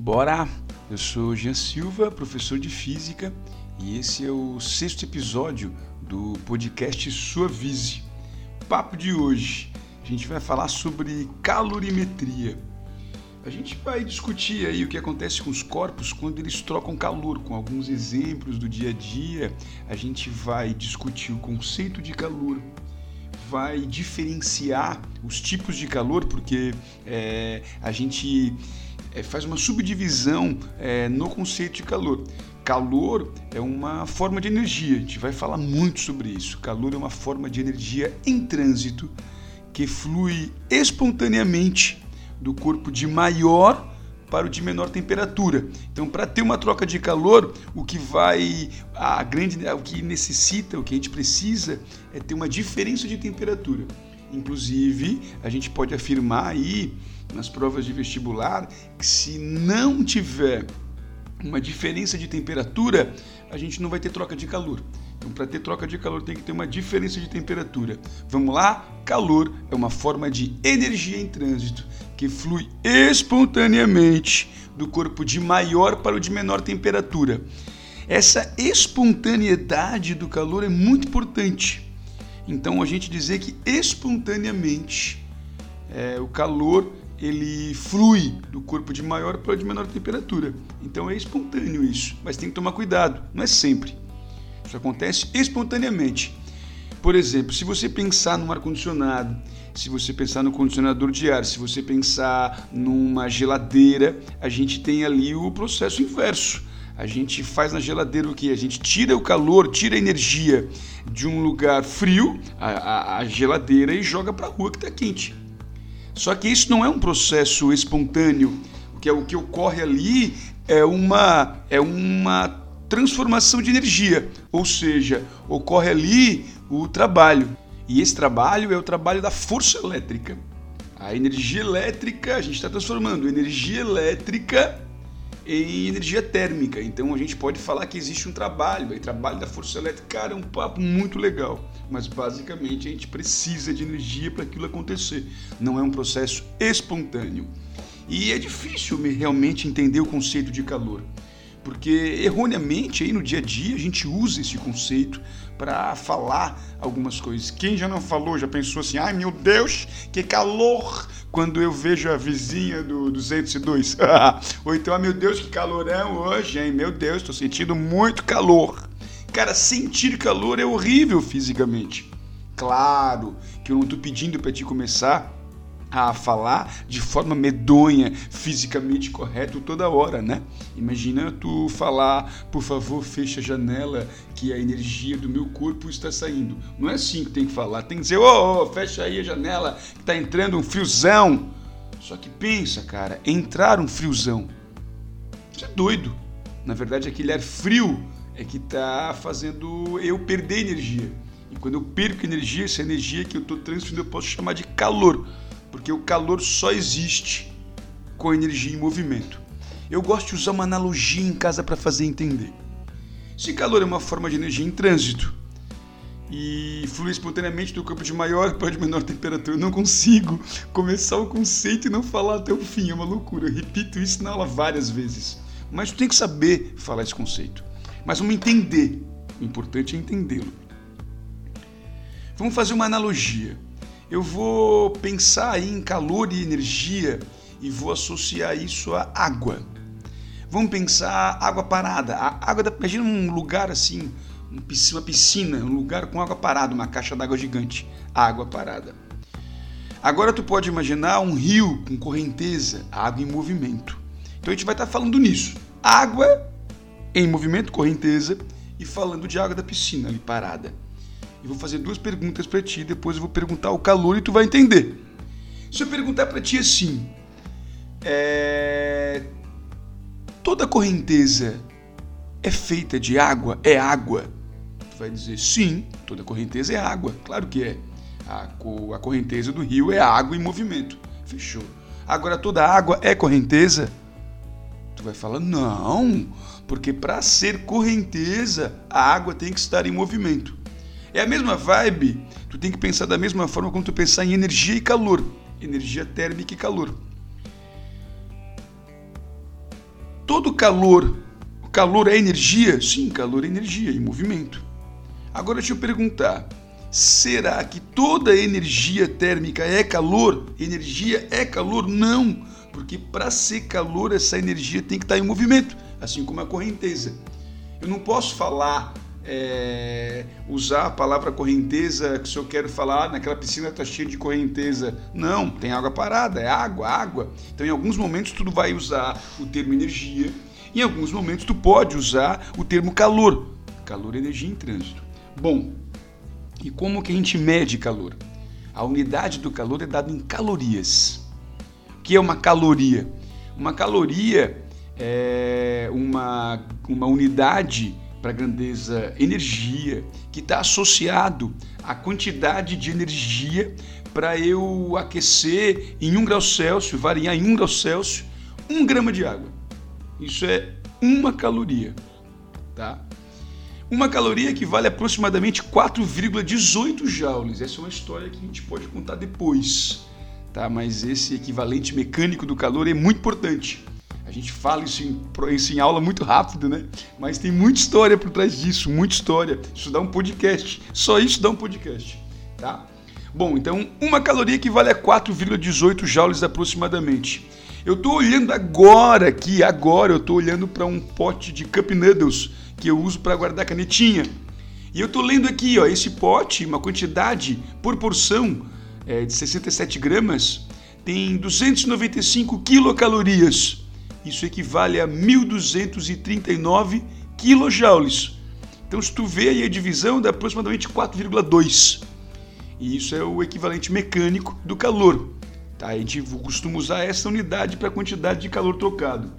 Bora! Eu sou Jean Silva, professor de física, e esse é o sexto episódio do podcast Suavize. Papo de hoje, a gente vai falar sobre calorimetria. A gente vai discutir aí o que acontece com os corpos quando eles trocam calor, com alguns exemplos do dia a dia. A gente vai discutir o conceito de calor, vai diferenciar os tipos de calor, porque é, a gente é, faz uma subdivisão é, no conceito de calor. Calor é uma forma de energia, a gente vai falar muito sobre isso. Calor é uma forma de energia em trânsito que flui espontaneamente do corpo de maior para o de menor temperatura. Então, para ter uma troca de calor, o que vai a grande, o que necessita, o que a gente precisa é ter uma diferença de temperatura. Inclusive, a gente pode afirmar aí nas provas de vestibular que se não tiver uma diferença de temperatura, a gente não vai ter troca de calor. Então, para ter troca de calor, tem que ter uma diferença de temperatura. Vamos lá? Calor é uma forma de energia em trânsito que flui espontaneamente do corpo de maior para o de menor temperatura. Essa espontaneidade do calor é muito importante. Então, a gente dizer que espontaneamente é, o calor ele flui do corpo de maior para o de menor temperatura. Então é espontâneo isso, mas tem que tomar cuidado, não é sempre. Isso acontece espontaneamente. Por exemplo, se você pensar num ar-condicionado, se você pensar no condicionador de ar, se você pensar numa geladeira, a gente tem ali o processo inverso. A gente faz na geladeira o que? A gente tira o calor, tira a energia de um lugar frio, a, a, a geladeira, e joga para a rua que está quente. Só que isso não é um processo espontâneo. O que, é, o que ocorre ali é uma, é uma transformação de energia, ou seja, ocorre ali o trabalho. E esse trabalho é o trabalho da força elétrica. A energia elétrica, a gente está transformando energia elétrica em energia térmica. Então a gente pode falar que existe um trabalho, aí trabalho da força elétrica, cara, é um papo muito legal. Mas basicamente a gente precisa de energia para aquilo acontecer. Não é um processo espontâneo. E é difícil realmente entender o conceito de calor porque erroneamente aí no dia a dia a gente usa esse conceito para falar algumas coisas. Quem já não falou, já pensou assim: ai meu Deus, que calor! Quando eu vejo a vizinha do 202. Ou então, ah, meu Deus, que calorão hoje, hein? Meu Deus, estou sentindo muito calor. Cara, sentir calor é horrível fisicamente. Claro que eu não estou pedindo para te começar a falar de forma medonha, fisicamente correto toda hora, né? Imagina tu falar, por favor, fecha a janela que a energia do meu corpo está saindo. Não é assim que tem que falar, tem que dizer, ô, oh, oh, fecha aí a janela que tá entrando um friozão. Só que pensa, cara, entrar um friozão. Isso é doido. Na verdade, aquele ar frio é que tá fazendo eu perder energia. E quando eu perco energia, essa energia que eu estou transferindo eu posso chamar de calor porque o calor só existe com energia em movimento. Eu gosto de usar uma analogia em casa para fazer entender. Se calor é uma forma de energia em trânsito e flui espontaneamente do campo de maior para de menor temperatura, eu não consigo começar o conceito e não falar até o fim, é uma loucura. Eu repito isso na aula várias vezes. Mas tu tem que saber falar esse conceito. Mas vamos entender. O importante é entendê-lo. Vamos fazer uma analogia eu vou pensar aí em calor e energia e vou associar isso à água. Vamos pensar água parada. A água da, imagina um lugar assim, uma piscina, um lugar com água parada, uma caixa d'água gigante, água parada. Agora tu pode imaginar um rio com correnteza, água em movimento. Então a gente vai estar falando nisso. Água em movimento, correnteza, e falando de água da piscina ali parada e vou fazer duas perguntas para ti, depois eu vou perguntar o calor e tu vai entender. Se eu perguntar para ti assim, é... toda correnteza é feita de água? É água? Tu vai dizer sim, toda correnteza é água, claro que é. A, a correnteza do rio é água em movimento. Fechou. Agora toda água é correnteza? Tu vai falar não, porque para ser correnteza a água tem que estar em movimento. É a mesma vibe, tu tem que pensar da mesma forma quando tu pensar em energia e calor. Energia térmica e calor. todo calor, o calor é energia? Sim, calor é energia e movimento. Agora deixa eu perguntar, será que toda energia térmica é calor? Energia é calor? Não, porque para ser calor essa energia tem que estar em movimento, assim como a correnteza. Eu não posso falar é, usar a palavra correnteza, que se eu quero falar, naquela piscina está cheia de correnteza. Não, tem água parada, é água, água. Então, em alguns momentos, tu vai usar o termo energia, em alguns momentos, tu pode usar o termo calor. Calor é energia em trânsito. Bom, e como que a gente mede calor? A unidade do calor é dada em calorias. O que é uma caloria? Uma caloria é uma, uma unidade para a grandeza energia, que está associado à quantidade de energia para eu aquecer em 1 grau Celsius, variar em 1 grau Celsius, 1 grama de água. Isso é uma caloria. Tá? Uma caloria equivale a aproximadamente 4,18 joules. Essa é uma história que a gente pode contar depois. Tá? Mas esse equivalente mecânico do calor é muito importante. A gente fala isso em, isso em aula muito rápido, né? Mas tem muita história por trás disso, muita história. Isso dá um podcast. Só isso dá um podcast, tá? Bom, então uma caloria equivale a 4,18 joules aproximadamente. Eu estou olhando agora aqui, agora eu estou olhando para um pote de cup noodles que eu uso para guardar canetinha. E eu estou lendo aqui, ó, esse pote, uma quantidade por porção é, de 67 gramas, tem 295 quilocalorias. Isso equivale a 1.239 kilojoules. Então, se tu vê aí a divisão, dá aproximadamente 4,2. E isso é o equivalente mecânico do calor. Tá? A gente costuma usar essa unidade para a quantidade de calor trocado.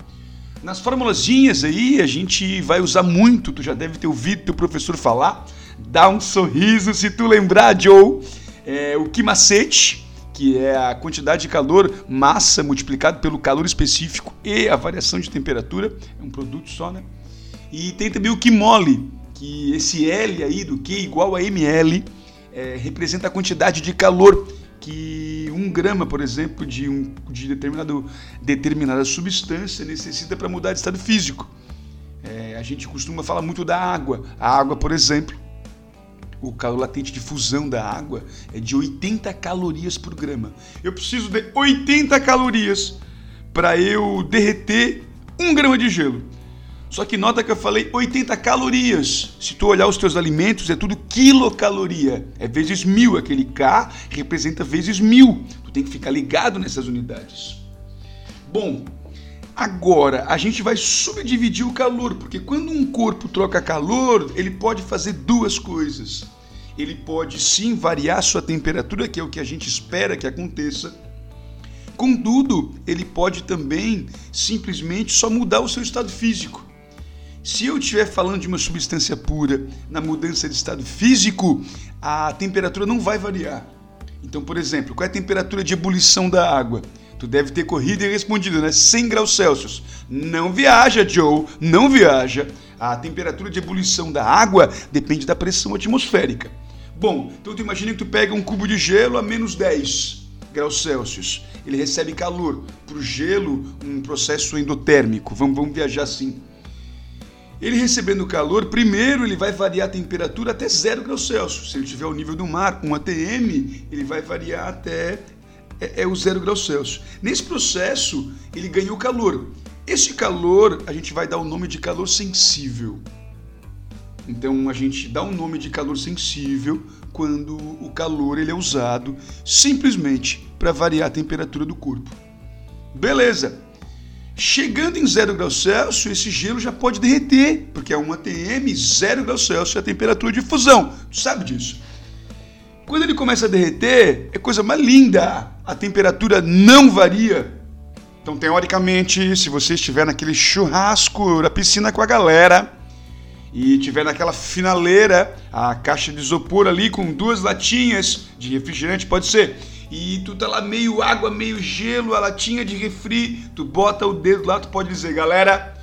Nas formulazinhas aí, a gente vai usar muito, tu já deve ter ouvido teu professor falar. Dá um sorriso se tu lembrar, Joe. É, o que macete, que é a quantidade de calor, massa multiplicado pelo calor específico e a variação de temperatura, é um produto só, né? E tem também o que mole, que esse L aí do Q igual a ml é, representa a quantidade de calor que um grama, por exemplo, de, um, de determinado, determinada substância necessita para mudar de estado físico. É, a gente costuma falar muito da água. A água, por exemplo, o calor latente de fusão da água é de 80 calorias por grama. Eu preciso de 80 calorias para eu derreter um grama de gelo. Só que nota que eu falei 80 calorias. Se tu olhar os teus alimentos, é tudo quilocaloria. É vezes mil. Aquele K representa vezes mil. Tu tem que ficar ligado nessas unidades. Bom, Agora, a gente vai subdividir o calor, porque quando um corpo troca calor, ele pode fazer duas coisas. Ele pode sim variar sua temperatura, que é o que a gente espera que aconteça. Contudo, ele pode também simplesmente só mudar o seu estado físico. Se eu estiver falando de uma substância pura na mudança de estado físico, a temperatura não vai variar. Então, por exemplo, qual é a temperatura de ebulição da água? Tu deve ter corrido e respondido, né? 100 graus Celsius. Não viaja, Joe, não viaja. A temperatura de ebulição da água depende da pressão atmosférica. Bom, então tu imagina que tu pega um cubo de gelo a menos 10 graus Celsius. Ele recebe calor. Para o gelo, um processo endotérmico. Vamos, vamos viajar assim. Ele recebendo calor, primeiro ele vai variar a temperatura até 0 graus Celsius. Se ele tiver o nível do mar, um ATM, ele vai variar até é, é o zero graus Celsius. Nesse processo, ele ganhou calor. Esse calor, a gente vai dar o nome de calor sensível. Então, a gente dá um nome de calor sensível quando o calor ele é usado simplesmente para variar a temperatura do corpo. Beleza. Chegando em 0 graus Celsius, esse gelo já pode derreter, porque é uma ATM, 0 graus Celsius é a temperatura de fusão. Tu sabe disso? Quando ele começa a derreter, é coisa mais linda. A temperatura não varia. Então, teoricamente, se você estiver naquele churrasco da piscina com a galera e tiver naquela finaleira, a caixa de isopor ali com duas latinhas de refrigerante, pode ser. E tu tá lá meio água, meio gelo, a latinha de refri, tu bota o dedo lá, tu pode dizer, galera,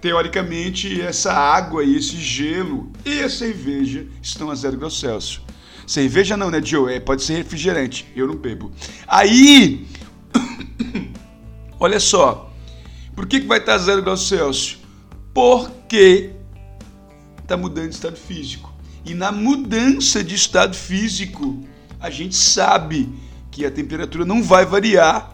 teoricamente essa água e esse gelo e a cerveja estão a zero graus Celsius. Cerveja não, né, Joe? É, pode ser refrigerante. Eu não bebo. Aí, olha só. Por que, que vai estar zero graus Celsius? Porque está mudando de estado físico. E na mudança de estado físico, a gente sabe que a temperatura não vai variar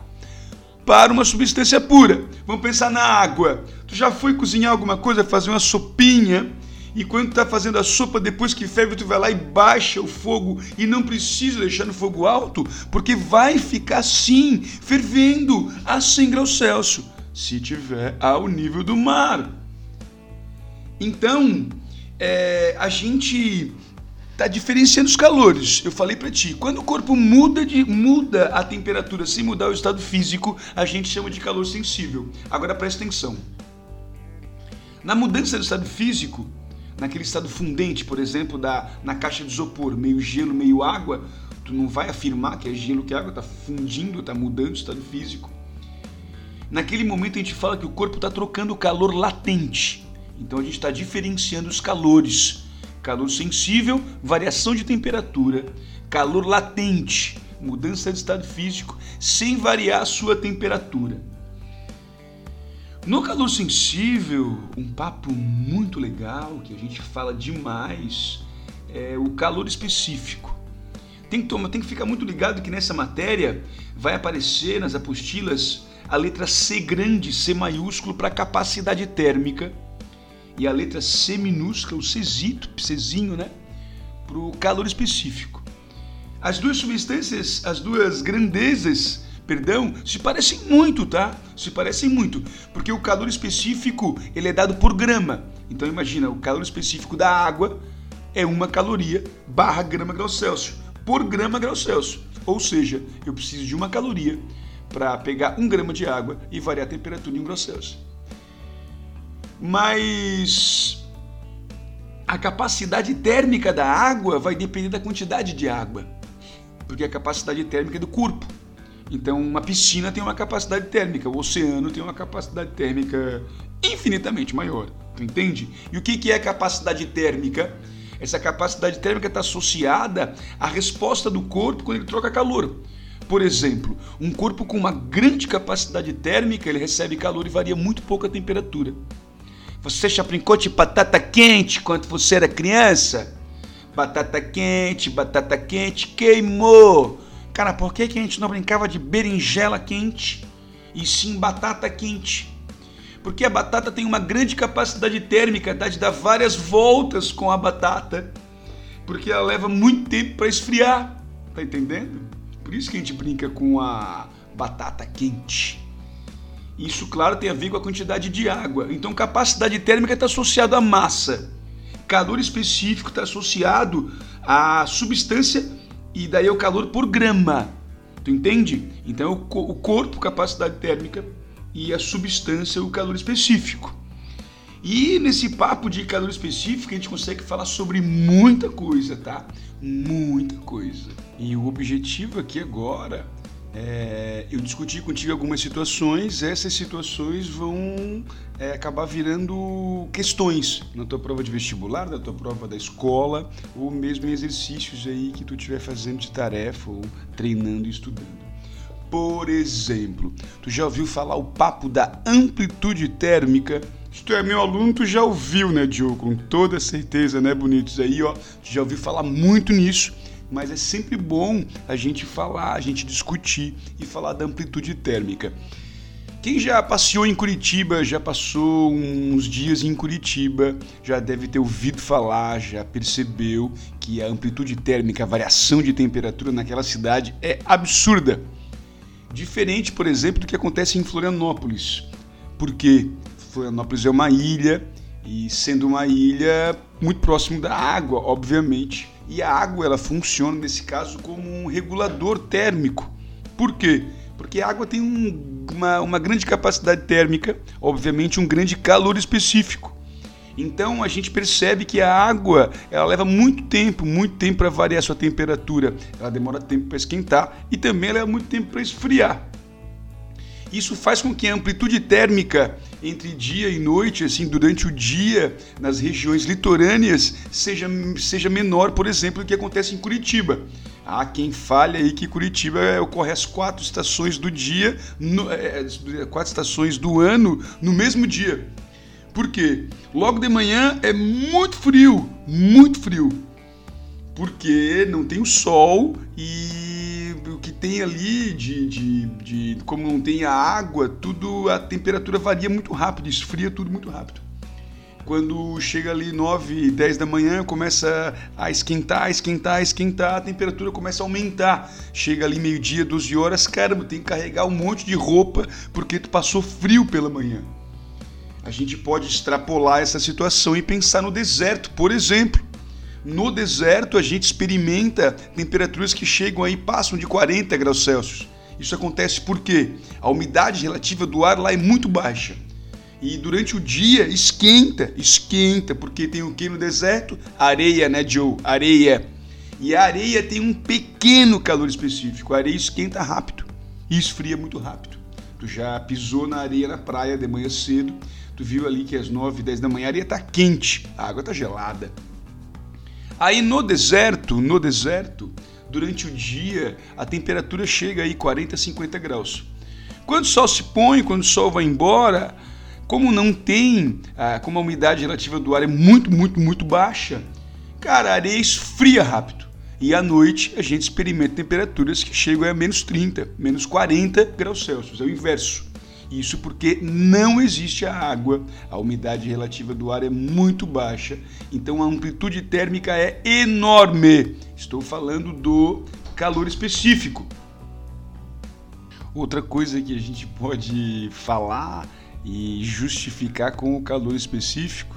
para uma substância pura. Vamos pensar na água. Tu já foi cozinhar alguma coisa, fazer uma sopinha, e quando tu tá fazendo a sopa, depois que ferve, tu vai lá e baixa o fogo e não precisa deixar no fogo alto, porque vai ficar assim, fervendo a 100 graus Celsius, se tiver ao nível do mar. Então, é, a gente está diferenciando os calores. Eu falei para ti, quando o corpo muda de muda a temperatura sem mudar o estado físico, a gente chama de calor sensível. Agora presta atenção. Na mudança do estado físico, naquele estado fundente, por exemplo, da na caixa de isopor, meio gelo, meio água, tu não vai afirmar que é gelo que a água está fundindo, está mudando o estado físico. Naquele momento a gente fala que o corpo está trocando calor latente. Então a gente está diferenciando os calores. Calor sensível, variação de temperatura. Calor latente, mudança de estado físico, sem variar a sua temperatura. No calor sensível, um papo muito legal que a gente fala demais é o calor específico. Tem que, tomar, tem que ficar muito ligado que nessa matéria vai aparecer nas apostilas a letra C grande, C maiúsculo para capacidade térmica e a letra C minúscula, o Czito, Czinho, né? Para o calor específico. As duas substâncias, as duas grandezas, perdão, se parecem muito, tá? Se parecem muito, porque o calor específico ele é dado por grama. Então imagina, o calor específico da água é uma caloria barra grama grau Celsius por grama grau Celsius. Ou seja, eu preciso de uma caloria para pegar um grama de água e variar a temperatura em um grau Celsius mas a capacidade térmica da água vai depender da quantidade de água, porque a capacidade térmica é do corpo. Então, uma piscina tem uma capacidade térmica, o oceano tem uma capacidade térmica infinitamente maior. Tu entende? E o que é capacidade térmica? Essa capacidade térmica está associada à resposta do corpo quando ele troca calor. Por exemplo, um corpo com uma grande capacidade térmica, ele recebe calor e varia muito pouco a temperatura. Você já brincou de batata quente quando você era criança? Batata quente, batata quente, queimou. Cara, por que, que a gente não brincava de berinjela quente e sim batata quente? Porque a batata tem uma grande capacidade térmica, tá? De dar várias voltas com a batata. Porque ela leva muito tempo para esfriar. Tá entendendo? Por isso que a gente brinca com a batata quente. Isso, claro, tem a ver com a quantidade de água. Então, capacidade térmica está associada à massa. Calor específico está associado à substância e daí é o calor por grama. Tu entende? Então, o corpo, capacidade térmica e a substância, o calor específico. E nesse papo de calor específico, a gente consegue falar sobre muita coisa, tá? Muita coisa. E o objetivo aqui agora é, eu discuti contigo algumas situações, essas situações vão é, acabar virando questões na tua prova de vestibular, na tua prova da escola, ou mesmo em exercícios aí que tu estiver fazendo de tarefa ou treinando e estudando. Por exemplo, tu já ouviu falar o papo da amplitude térmica? Se tu é meu aluno, tu já ouviu, né, Diogo? Com toda certeza, né, bonitos? Aí, ó, tu já ouviu falar muito nisso mas é sempre bom a gente falar, a gente discutir e falar da amplitude térmica. Quem já passeou em Curitiba, já passou uns dias em Curitiba, já deve ter ouvido falar, já percebeu que a amplitude térmica, a variação de temperatura naquela cidade é absurda. Diferente, por exemplo, do que acontece em Florianópolis. Porque Florianópolis é uma ilha e sendo uma ilha muito próximo da água, obviamente, e a água ela funciona nesse caso como um regulador térmico. Por quê? Porque a água tem um, uma, uma grande capacidade térmica, obviamente um grande calor específico. Então a gente percebe que a água ela leva muito tempo, muito tempo para variar sua temperatura. Ela demora tempo para esquentar e também leva muito tempo para esfriar. Isso faz com que a amplitude térmica entre dia e noite, assim, durante o dia, nas regiões litorâneas, seja, seja menor, por exemplo, do que acontece em Curitiba. Há quem fale aí que Curitiba ocorre as quatro estações do dia, no, é, quatro estações do ano no mesmo dia. Por quê? Logo de manhã é muito frio, muito frio. Porque não tem o sol e que tem ali de, de, de como não tem a água, tudo a temperatura varia muito rápido, esfria tudo muito rápido. Quando chega ali 9, 10 da manhã, começa a esquentar, esquentar, esquentar, a temperatura começa a aumentar. Chega ali meio-dia, 12 horas, caramba, tem que carregar um monte de roupa porque tu passou frio pela manhã. A gente pode extrapolar essa situação e pensar no deserto, por exemplo. No deserto a gente experimenta temperaturas que chegam aí passam de 40 graus Celsius. Isso acontece porque a umidade relativa do ar lá é muito baixa. E durante o dia esquenta, esquenta, porque tem o que no deserto? Areia, né, Joe? Areia. E a areia tem um pequeno calor específico. A areia esquenta rápido e esfria muito rápido. Tu já pisou na areia na praia de manhã cedo, tu viu ali que às 9, 10 da manhã a areia tá quente, a água tá gelada. Aí no deserto, no deserto, durante o dia, a temperatura chega aí 40, 50 graus. Quando o sol se põe, quando o sol vai embora, como não tem, ah, como a umidade relativa do ar é muito, muito, muito baixa, cara, a areia esfria rápido. E à noite a gente experimenta temperaturas que chegam a menos 30, menos 40 graus Celsius, é o inverso. Isso porque não existe a água, a umidade relativa do ar é muito baixa, então a amplitude térmica é enorme. Estou falando do calor específico. Outra coisa que a gente pode falar e justificar com o calor específico.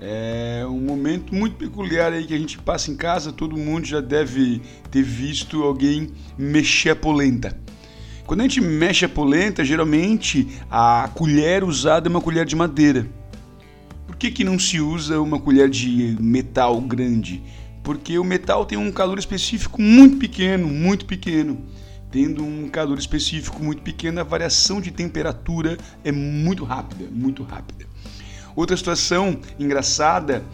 É um momento muito peculiar aí que a gente passa em casa, todo mundo já deve ter visto alguém mexer a polenta. Quando a gente mexe a polenta, geralmente a colher usada é uma colher de madeira. Por que, que não se usa uma colher de metal grande? Porque o metal tem um calor específico muito pequeno, muito pequeno tendo um calor específico muito pequeno, a variação de temperatura é muito rápida, muito rápida. Outra situação engraçada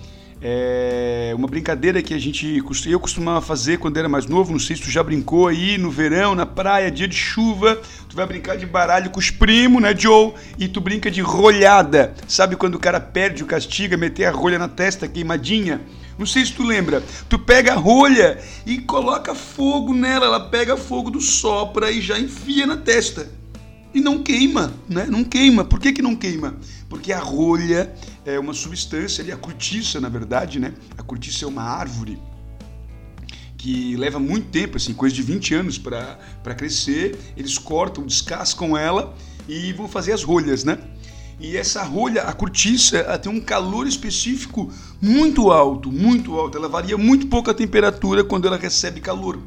é uma brincadeira que a gente eu costumava fazer quando era mais novo, não sei se tu já brincou aí no verão, na praia, dia de chuva, tu vai brincar de baralho com os primos, né, Joe? E tu brinca de rolhada. Sabe quando o cara perde o castigo, é meter a rolha na testa queimadinha? Não sei se tu lembra. Tu pega a rolha e coloca fogo nela. Ela pega fogo do sopra e já enfia na testa. E não queima, né? Não queima. Por que, que não queima? Porque a rolha é uma substância ali, a cortiça, na verdade, né? A cortiça é uma árvore que leva muito tempo, assim, coisa de 20 anos para crescer. Eles cortam, descascam ela e vão fazer as rolhas, né? E essa rolha, a cortiça, ela tem um calor específico muito alto, muito alto. Ela varia muito pouco a temperatura quando ela recebe calor.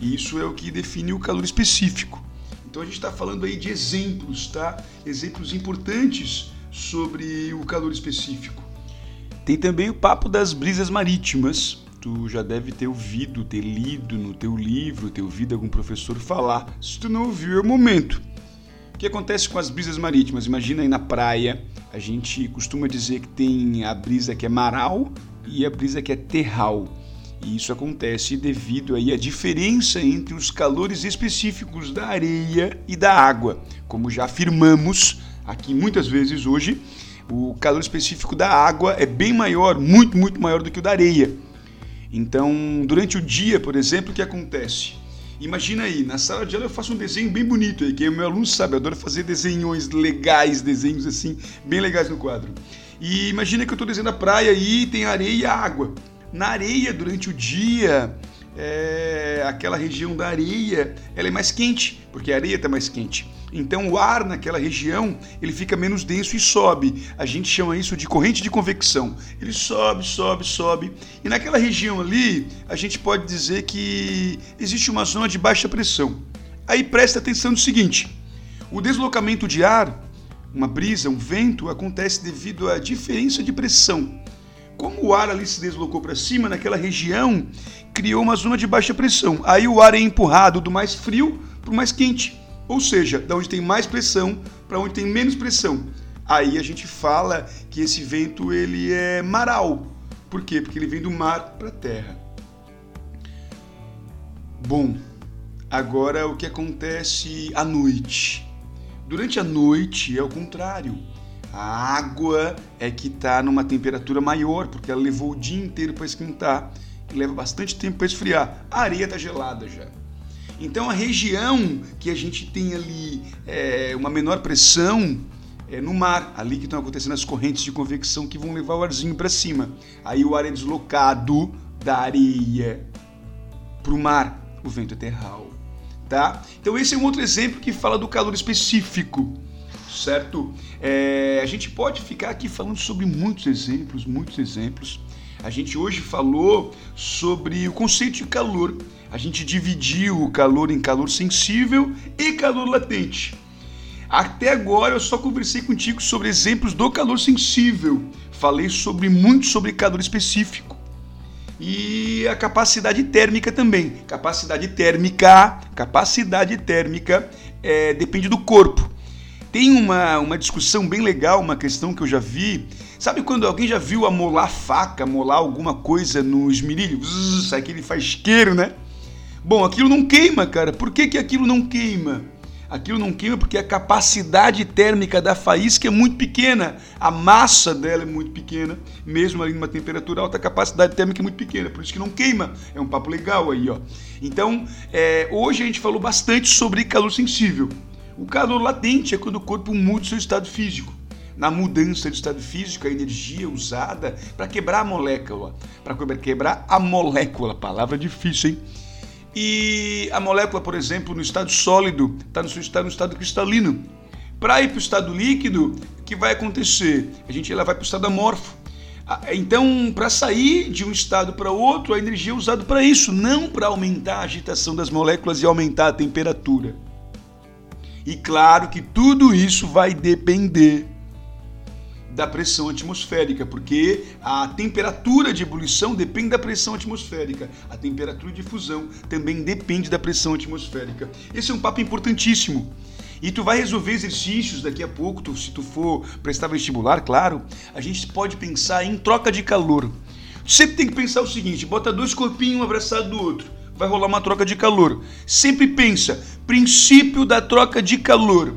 E isso é o que define o calor específico. Então a gente está falando aí de exemplos, tá? Exemplos importantes sobre o calor específico. Tem também o papo das brisas marítimas. Tu já deve ter ouvido, ter lido no teu livro, ter ouvido algum professor falar. Se tu não ouviu, é o momento que acontece com as brisas marítimas? Imagina aí na praia, a gente costuma dizer que tem a brisa que é maral e a brisa que é terral. E isso acontece devido aí à diferença entre os calores específicos da areia e da água. Como já afirmamos aqui muitas vezes hoje, o calor específico da água é bem maior, muito, muito maior do que o da areia. Então, durante o dia, por exemplo, o que acontece? Imagina aí, na sala de aula eu faço um desenho bem bonito aí, que o meu aluno sabe, eu adoro fazer desenhos legais, desenhos assim, bem legais no quadro. E imagina que eu estou desenhando a praia e tem areia e água. Na areia, durante o dia, é, aquela região da areia ela é mais quente, porque a areia está mais quente. Então o ar naquela região ele fica menos denso e sobe. A gente chama isso de corrente de convecção. Ele sobe, sobe, sobe. E naquela região ali a gente pode dizer que existe uma zona de baixa pressão. Aí presta atenção no seguinte: o deslocamento de ar, uma brisa, um vento, acontece devido à diferença de pressão. Como o ar ali se deslocou para cima naquela região, criou uma zona de baixa pressão. Aí o ar é empurrado do mais frio para o mais quente. Ou seja, da onde tem mais pressão para onde tem menos pressão. Aí a gente fala que esse vento ele é maral. Por quê? Porque ele vem do mar para a terra. Bom, agora o que acontece à noite? Durante a noite é o contrário. A água é que está numa temperatura maior, porque ela levou o dia inteiro para esquentar e leva bastante tempo para esfriar. A areia está gelada já. Então a região que a gente tem ali é, uma menor pressão é no mar, ali que estão acontecendo as correntes de convecção que vão levar o arzinho para cima. Aí o ar é deslocado da areia para o mar, o vento é terral. Tá? Então esse é um outro exemplo que fala do calor específico, certo? É, a gente pode ficar aqui falando sobre muitos exemplos, muitos exemplos. A gente hoje falou sobre o conceito de calor. A gente dividiu o calor em calor sensível e calor latente. Até agora eu só conversei contigo sobre exemplos do calor sensível. Falei sobre muito sobre calor específico. E a capacidade térmica também. Capacidade térmica, capacidade térmica é, depende do corpo. Tem uma, uma discussão bem legal, uma questão que eu já vi. Sabe quando alguém já viu amolar faca, amolar alguma coisa no esmerilho? sai aquele fasqueiro, né? Bom, aquilo não queima, cara. Por que, que aquilo não queima? Aquilo não queima porque a capacidade térmica da faísca é muito pequena. A massa dela é muito pequena. Mesmo ali numa temperatura alta, a capacidade térmica é muito pequena. Por isso que não queima. É um papo legal aí, ó. Então, é, hoje a gente falou bastante sobre calor sensível. O calor latente é quando o corpo muda o seu estado físico. Na mudança de estado físico, a energia usada para quebrar a molécula. Para quebrar a molécula. Palavra difícil, hein? E a molécula, por exemplo, no estado sólido, está no seu estado, no estado cristalino. Para ir para o estado líquido, o que vai acontecer? A gente ela vai para o estado amorfo. Ah, então, para sair de um estado para outro, a energia é usada para isso, não para aumentar a agitação das moléculas e aumentar a temperatura. E claro que tudo isso vai depender da pressão atmosférica, porque a temperatura de ebulição depende da pressão atmosférica, a temperatura de fusão também depende da pressão atmosférica. Esse é um papo importantíssimo. E tu vai resolver exercícios daqui a pouco, tu, se tu for prestar vestibular, claro, a gente pode pensar em troca de calor. Sempre tem que pensar o seguinte: bota dois corpinhos um abraçado do outro, vai rolar uma troca de calor. Sempre pensa, princípio da troca de calor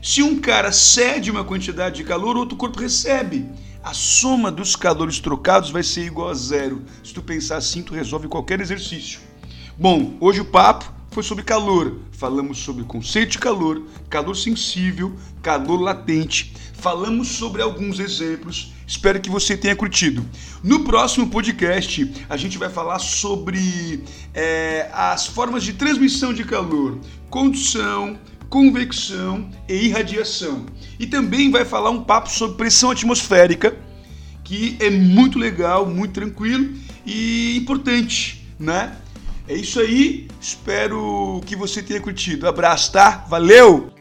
se um cara cede uma quantidade de calor, outro corpo recebe. A soma dos calores trocados vai ser igual a zero. Se tu pensar assim, tu resolve qualquer exercício. Bom, hoje o papo foi sobre calor. Falamos sobre conceito de calor, calor sensível, calor latente. Falamos sobre alguns exemplos. Espero que você tenha curtido. No próximo podcast, a gente vai falar sobre é, as formas de transmissão de calor, condução, convecção e irradiação. E também vai falar um papo sobre pressão atmosférica, que é muito legal, muito tranquilo e importante, né? É isso aí, espero que você tenha curtido. Abraço, tá? Valeu!